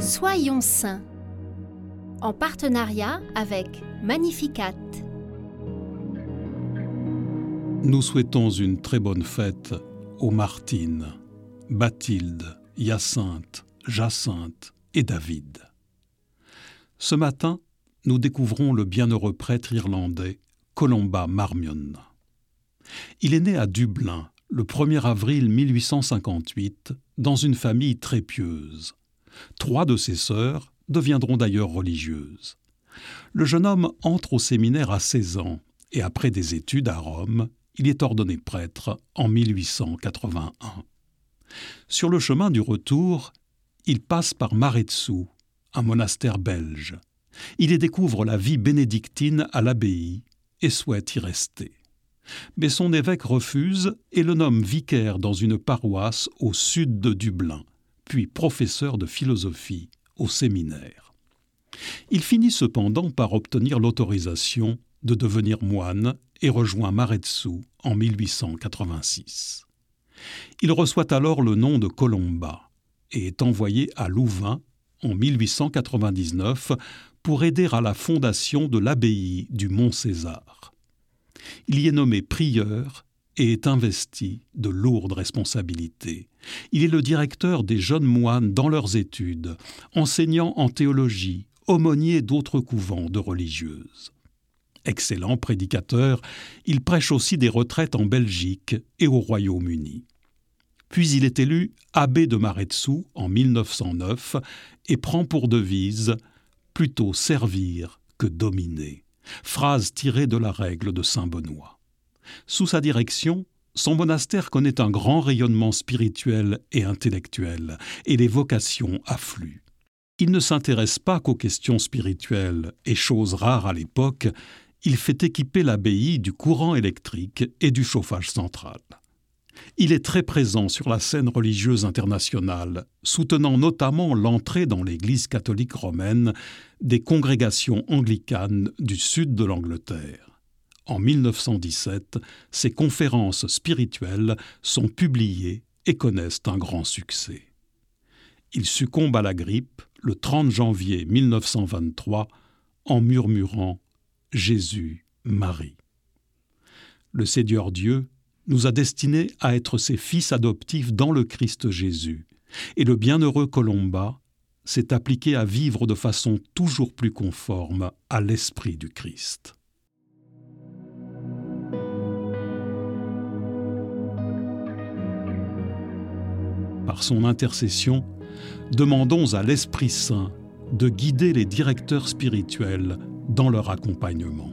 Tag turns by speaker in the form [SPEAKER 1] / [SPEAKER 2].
[SPEAKER 1] Soyons saints en partenariat avec Magnificat.
[SPEAKER 2] Nous souhaitons une très bonne fête aux Martines, Bathilde, Hyacinthe, Jacinthe et David. Ce matin, nous découvrons le bienheureux prêtre irlandais Colomba Marmion. Il est né à Dublin le 1er avril 1858 dans une famille très pieuse. Trois de ses sœurs deviendront d'ailleurs religieuses. Le jeune homme entre au séminaire à 16 ans et après des études à Rome, il est ordonné prêtre en 1881. Sur le chemin du retour, il passe par Maretsu, un monastère belge. Il y découvre la vie bénédictine à l'abbaye et souhaite y rester. Mais son évêque refuse et le nomme vicaire dans une paroisse au sud de Dublin, puis professeur de philosophie au séminaire. Il finit cependant par obtenir l'autorisation de devenir moine et rejoint Maretsu en 1886. Il reçoit alors le nom de Colomba et est envoyé à Louvain en 1899 pour aider à la fondation de l'abbaye du Mont César. Il y est nommé prieur et est investi de lourdes responsabilités. Il est le directeur des jeunes moines dans leurs études, enseignant en théologie, aumônier d'autres couvents de religieuses. Excellent prédicateur, il prêche aussi des retraites en Belgique et au Royaume-Uni. Puis il est élu abbé de Maretsu en 1909 et prend pour devise plutôt servir que dominer, phrase tirée de la règle de Saint Benoît. Sous sa direction, son monastère connaît un grand rayonnement spirituel et intellectuel, et les vocations affluent. Il ne s'intéresse pas qu'aux questions spirituelles, et chose rare à l'époque, il fait équiper l'abbaye du courant électrique et du chauffage central. Il est très présent sur la scène religieuse internationale, soutenant notamment l'entrée dans l'Église catholique romaine des congrégations anglicanes du sud de l'Angleterre. En 1917, ses conférences spirituelles sont publiées et connaissent un grand succès. Il succombe à la grippe le 30 janvier 1923 en murmurant Jésus, Marie. Le Seigneur Dieu nous a destinés à être ses fils adoptifs dans le Christ Jésus, et le bienheureux Colomba s'est appliqué à vivre de façon toujours plus conforme à l'esprit du Christ. Par son intercession, demandons à l'Esprit Saint de guider les directeurs spirituels dans leur accompagnement.